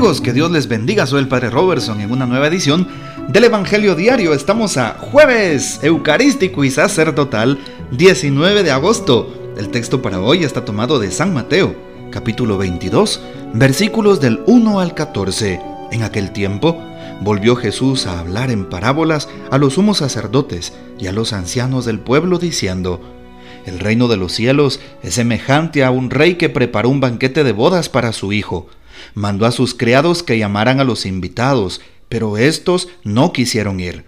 amigos? Que Dios les bendiga. Soy el Padre Robertson en una nueva edición del Evangelio Diario. Estamos a jueves eucarístico y sacerdotal 19 de agosto. El texto para hoy está tomado de San Mateo, capítulo 22, versículos del 1 al 14. En aquel tiempo volvió Jesús a hablar en parábolas a los sumos sacerdotes y a los ancianos del pueblo diciendo, el reino de los cielos es semejante a un rey que preparó un banquete de bodas para su hijo. Mandó a sus criados que llamaran a los invitados, pero éstos no quisieron ir.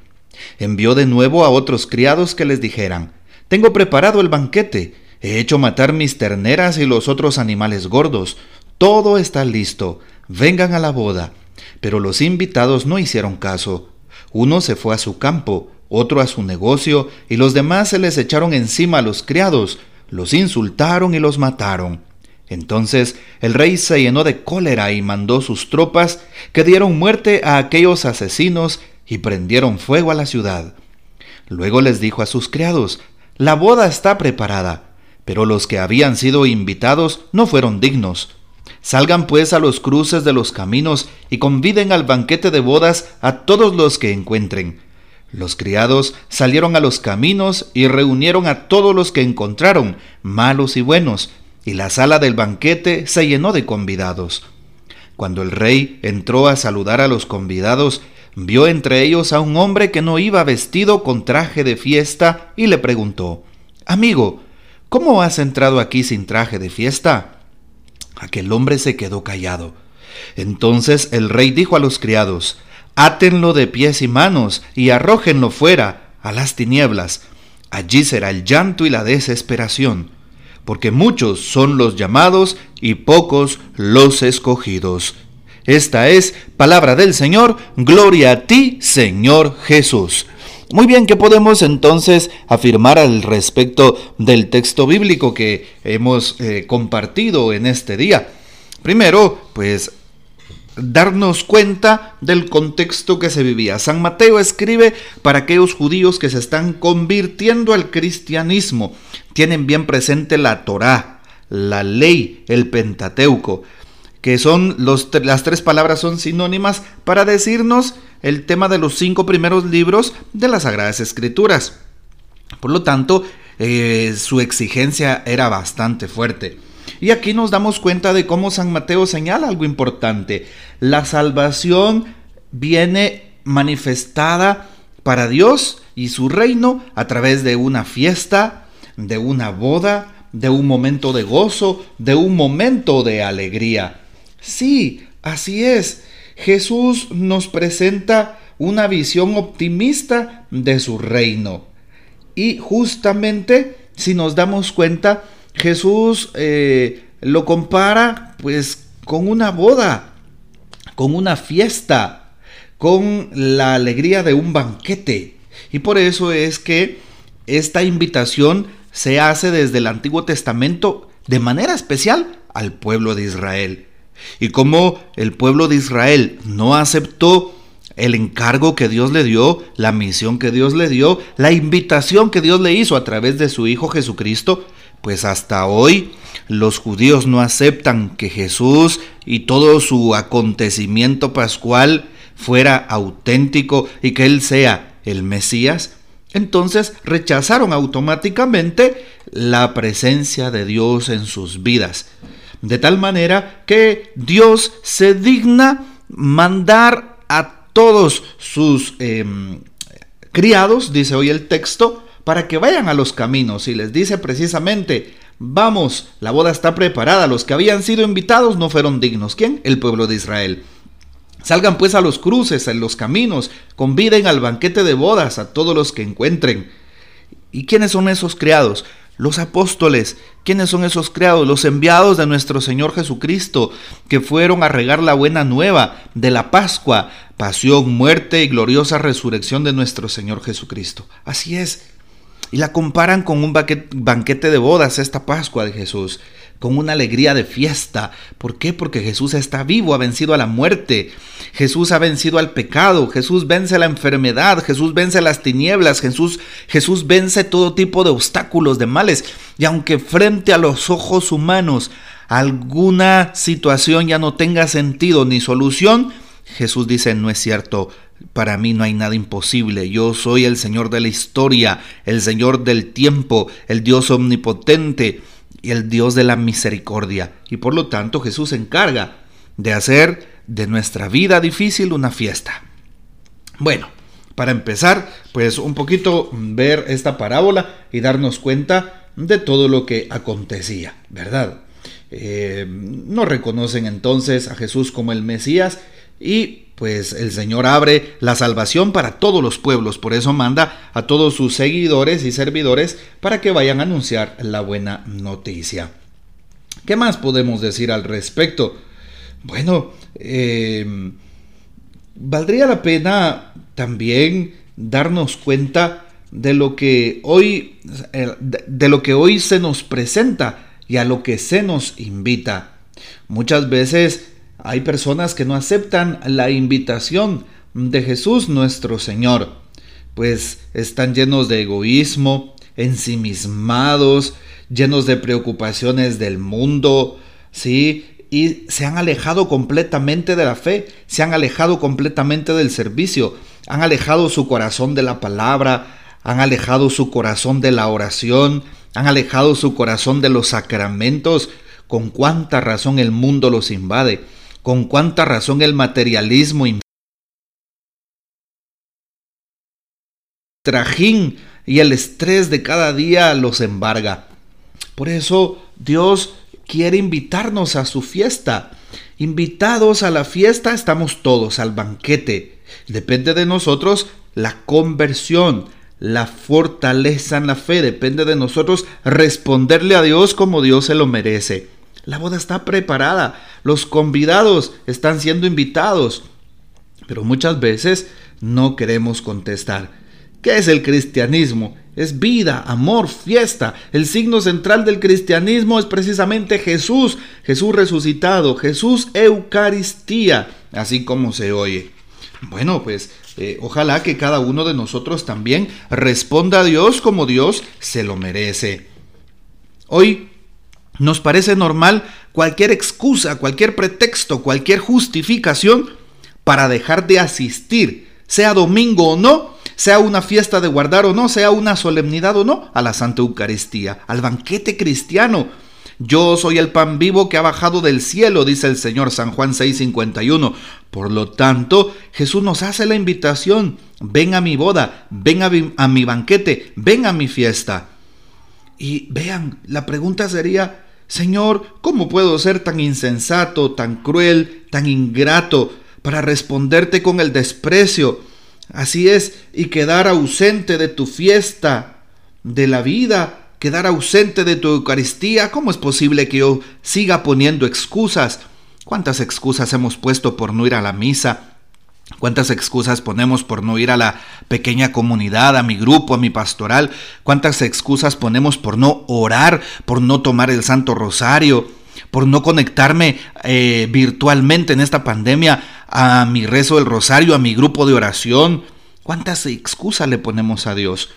Envió de nuevo a otros criados que les dijeran, Tengo preparado el banquete, he hecho matar mis terneras y los otros animales gordos, todo está listo, vengan a la boda. Pero los invitados no hicieron caso. Uno se fue a su campo, otro a su negocio, y los demás se les echaron encima a los criados, los insultaron y los mataron. Entonces el rey se llenó de cólera y mandó sus tropas que dieron muerte a aquellos asesinos y prendieron fuego a la ciudad. Luego les dijo a sus criados, La boda está preparada, pero los que habían sido invitados no fueron dignos. Salgan pues a los cruces de los caminos y conviden al banquete de bodas a todos los que encuentren. Los criados salieron a los caminos y reunieron a todos los que encontraron, malos y buenos, y la sala del banquete se llenó de convidados. Cuando el rey entró a saludar a los convidados, vio entre ellos a un hombre que no iba vestido con traje de fiesta y le preguntó, Amigo, ¿cómo has entrado aquí sin traje de fiesta? Aquel hombre se quedó callado. Entonces el rey dijo a los criados, átenlo de pies y manos y arrójenlo fuera a las tinieblas. Allí será el llanto y la desesperación, porque muchos son los llamados y pocos los escogidos. Esta es palabra del Señor, gloria a ti, Señor Jesús. Muy bien, ¿qué podemos entonces afirmar al respecto del texto bíblico que hemos eh, compartido en este día? Primero, pues darnos cuenta del contexto que se vivía. San Mateo escribe para aquellos judíos que se están convirtiendo al cristianismo. Tienen bien presente la Torá, la ley, el Pentateuco, que son los, las tres palabras son sinónimas para decirnos el tema de los cinco primeros libros de las Sagradas Escrituras. Por lo tanto, eh, su exigencia era bastante fuerte. Y aquí nos damos cuenta de cómo San Mateo señala algo importante. La salvación viene manifestada para Dios y su reino a través de una fiesta, de una boda, de un momento de gozo, de un momento de alegría. Sí, así es. Jesús nos presenta una visión optimista de su reino. Y justamente, si nos damos cuenta, Jesús eh, lo compara pues con una boda, con una fiesta, con la alegría de un banquete. Y por eso es que esta invitación se hace desde el Antiguo Testamento de manera especial al pueblo de Israel. Y como el pueblo de Israel no aceptó el encargo que Dios le dio, la misión que Dios le dio, la invitación que Dios le hizo a través de su Hijo Jesucristo, pues hasta hoy los judíos no aceptan que Jesús y todo su acontecimiento pascual fuera auténtico y que Él sea el Mesías, entonces rechazaron automáticamente la presencia de Dios en sus vidas. De tal manera que Dios se digna mandar a todos sus em, criados, dice hoy el texto, para que vayan a los caminos y les dice precisamente, vamos, la boda está preparada, los que habían sido invitados no fueron dignos. ¿Quién? El pueblo de Israel. Salgan pues a los cruces, en los caminos, conviden al banquete de bodas a todos los que encuentren. ¿Y quiénes son esos criados? Los apóstoles. ¿Quiénes son esos criados? Los enviados de nuestro Señor Jesucristo, que fueron a regar la buena nueva de la Pascua, pasión, muerte y gloriosa resurrección de nuestro Señor Jesucristo. Así es, y la comparan con un banquete de bodas, esta Pascua de Jesús, con una alegría de fiesta. ¿Por qué? Porque Jesús está vivo, ha vencido a la muerte, Jesús ha vencido al pecado, Jesús vence la enfermedad, Jesús vence las tinieblas, Jesús, Jesús vence todo tipo de obstáculos, de males. Y aunque frente a los ojos humanos alguna situación ya no tenga sentido ni solución, Jesús dice, no es cierto, para mí no hay nada imposible. Yo soy el Señor de la historia, el Señor del tiempo, el Dios omnipotente y el Dios de la misericordia. Y por lo tanto Jesús se encarga de hacer de nuestra vida difícil una fiesta. Bueno, para empezar, pues un poquito ver esta parábola y darnos cuenta de todo lo que acontecía, ¿verdad? Eh, no reconocen entonces a Jesús como el Mesías y pues el Señor abre la salvación para todos los pueblos, por eso manda a todos sus seguidores y servidores para que vayan a anunciar la buena noticia. ¿Qué más podemos decir al respecto? Bueno, eh, valdría la pena también darnos cuenta de lo que hoy eh, de lo que hoy se nos presenta y a lo que se nos invita. Muchas veces hay personas que no aceptan la invitación de Jesús nuestro Señor, pues están llenos de egoísmo, ensimismados, llenos de preocupaciones del mundo, ¿sí? Y se han alejado completamente de la fe, se han alejado completamente del servicio, han alejado su corazón de la palabra, han alejado su corazón de la oración, han alejado su corazón de los sacramentos. Con cuánta razón el mundo los invade, con cuánta razón el materialismo trajín y el estrés de cada día los embarga. Por eso Dios quiere invitarnos a su fiesta. Invitados a la fiesta estamos todos al banquete. Depende de nosotros la conversión, la fortaleza en la fe. Depende de nosotros responderle a Dios como Dios se lo merece. La boda está preparada, los convidados están siendo invitados, pero muchas veces no queremos contestar. ¿Qué es el cristianismo? Es vida, amor, fiesta. El signo central del cristianismo es precisamente Jesús, Jesús resucitado, Jesús Eucaristía, así como se oye. Bueno, pues eh, ojalá que cada uno de nosotros también responda a Dios como Dios se lo merece. Hoy nos parece normal cualquier excusa, cualquier pretexto, cualquier justificación para dejar de asistir, sea domingo o no, sea una fiesta de guardar o no, sea una solemnidad o no, a la Santa Eucaristía, al banquete cristiano yo soy el pan vivo que ha bajado del cielo, dice el Señor San Juan 6:51. Por lo tanto, Jesús nos hace la invitación, ven a mi boda, ven a mi, banquete, ven a mi fiesta. Y vean, la pregunta sería, Señor, ¿cómo puedo ser tan insensato, tan cruel, tan ingrato para responderte con el desprecio? Así es, y quedar ausente de tu fiesta, de la vida, quedar ausente de tu Eucaristía? ¿Cómo es posible que yo siga poniendo excusas? ¿Cuántas excusas hemos puesto por no ir a la misa? ¿Cuántas excusas ponemos por no ir a la pequeña comunidad, a mi grupo, a mi pastoral? ¿Cuántas excusas ponemos por no orar, por no tomar el Santo Rosario, por no conectarme eh, virtualmente en esta pandemia a mi rezo del Rosario, a mi grupo de oración? ¿Cuántas excusas le ponemos a Dios?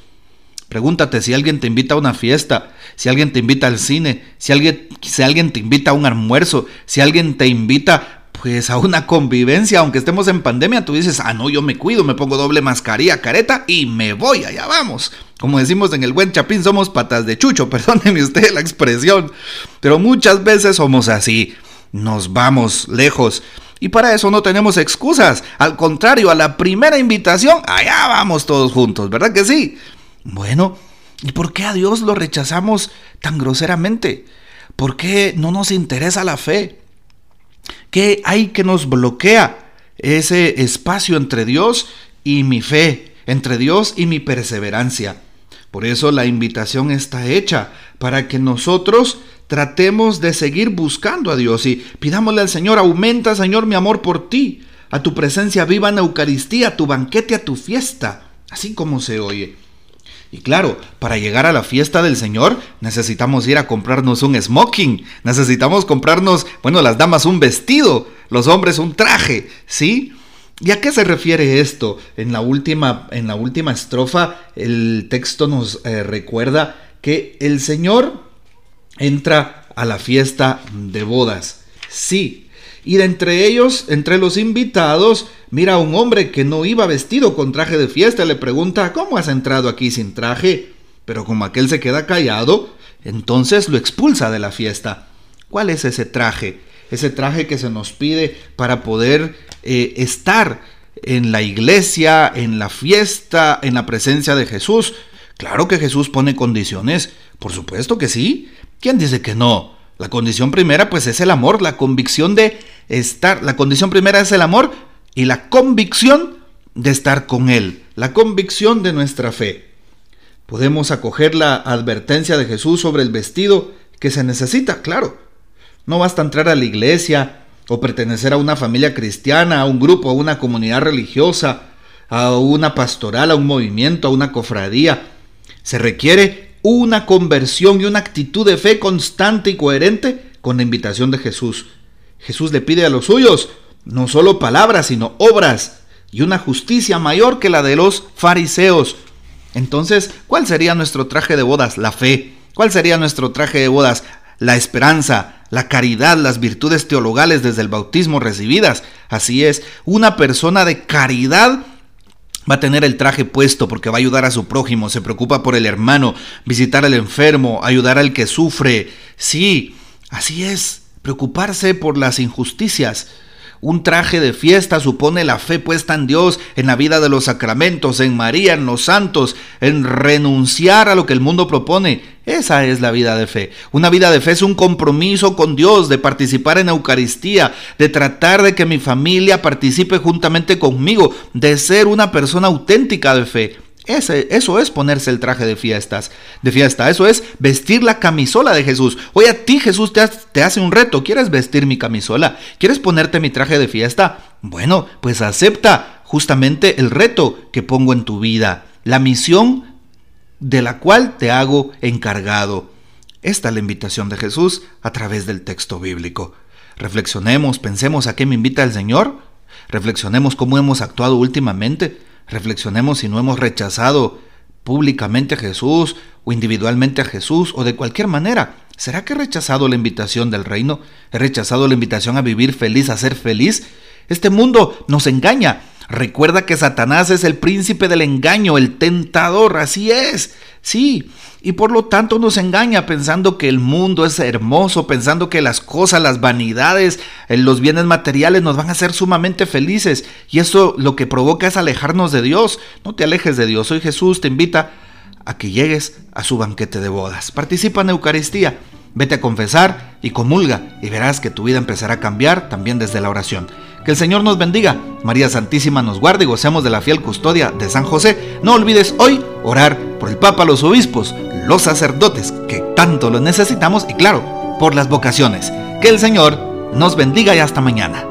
Pregúntate si alguien te invita a una fiesta, si alguien te invita al cine, si alguien, si alguien te invita a un almuerzo, si alguien te invita pues a una convivencia, aunque estemos en pandemia, tú dices, ah, no, yo me cuido, me pongo doble mascarilla, careta y me voy, allá vamos. Como decimos en el buen chapín, somos patas de chucho, perdóneme usted la expresión, pero muchas veces somos así, nos vamos lejos. Y para eso no tenemos excusas, al contrario, a la primera invitación, allá vamos todos juntos, ¿verdad que sí? Bueno, ¿y por qué a Dios lo rechazamos tan groseramente? ¿Por qué no nos interesa la fe? ¿Qué hay que nos bloquea ese espacio entre Dios y mi fe, entre Dios y mi perseverancia? Por eso la invitación está hecha para que nosotros tratemos de seguir buscando a Dios y pidámosle al Señor, aumenta Señor mi amor por ti, a tu presencia viva en Eucaristía, a tu banquete, a tu fiesta, así como se oye. Y claro, para llegar a la fiesta del Señor necesitamos ir a comprarnos un smoking, necesitamos comprarnos, bueno, las damas un vestido, los hombres un traje, ¿sí? ¿Y a qué se refiere esto? En la última, en la última estrofa el texto nos eh, recuerda que el Señor entra a la fiesta de bodas. Sí, y de entre ellos, entre los invitados, mira un hombre que no iba vestido con traje de fiesta le pregunta, ¿cómo has entrado aquí sin traje? Pero como aquel se queda callado, entonces lo expulsa de la fiesta. ¿Cuál es ese traje? Ese traje que se nos pide para poder eh, estar en la iglesia, en la fiesta, en la presencia de Jesús. Claro que Jesús pone condiciones, por supuesto que sí. ¿Quién dice que no? La condición primera pues es el amor, la convicción de estar, la condición primera es el amor y la convicción de estar con Él, la convicción de nuestra fe. Podemos acoger la advertencia de Jesús sobre el vestido que se necesita, claro. No basta entrar a la iglesia o pertenecer a una familia cristiana, a un grupo, a una comunidad religiosa, a una pastoral, a un movimiento, a una cofradía. Se requiere una conversión y una actitud de fe constante y coherente con la invitación de Jesús. Jesús le pide a los suyos no solo palabras, sino obras y una justicia mayor que la de los fariseos. Entonces, ¿cuál sería nuestro traje de bodas? La fe. ¿Cuál sería nuestro traje de bodas? La esperanza, la caridad, las virtudes teologales desde el bautismo recibidas. Así es, una persona de caridad Va a tener el traje puesto porque va a ayudar a su prójimo, se preocupa por el hermano, visitar al enfermo, ayudar al que sufre. Sí, así es, preocuparse por las injusticias. Un traje de fiesta supone la fe puesta en Dios, en la vida de los sacramentos, en María, en los santos, en renunciar a lo que el mundo propone. Esa es la vida de fe. Una vida de fe es un compromiso con Dios, de participar en Eucaristía, de tratar de que mi familia participe juntamente conmigo, de ser una persona auténtica de fe eso es ponerse el traje de fiestas, de fiesta. Eso es vestir la camisola de Jesús. Hoy a ti Jesús te, te hace un reto. ¿Quieres vestir mi camisola? ¿Quieres ponerte mi traje de fiesta? Bueno, pues acepta justamente el reto que pongo en tu vida, la misión de la cual te hago encargado. Esta es la invitación de Jesús a través del texto bíblico. Reflexionemos, pensemos a qué me invita el Señor. Reflexionemos cómo hemos actuado últimamente. Reflexionemos si no hemos rechazado públicamente a Jesús o individualmente a Jesús o de cualquier manera. ¿Será que he rechazado la invitación del reino? ¿He rechazado la invitación a vivir feliz, a ser feliz? Este mundo nos engaña. Recuerda que Satanás es el príncipe del engaño, el tentador, así es. Sí, y por lo tanto nos engaña pensando que el mundo es hermoso, pensando que las cosas, las vanidades, eh, los bienes materiales nos van a hacer sumamente felices. Y eso lo que provoca es alejarnos de Dios. No te alejes de Dios. Hoy Jesús te invita a que llegues a su banquete de bodas. Participa en Eucaristía. Vete a confesar y comulga y verás que tu vida empezará a cambiar también desde la oración. Que el Señor nos bendiga, María Santísima nos guarde y gocemos de la fiel custodia de San José. No olvides hoy orar por el Papa, los obispos, los sacerdotes, que tanto lo necesitamos, y claro, por las vocaciones. Que el Señor nos bendiga y hasta mañana.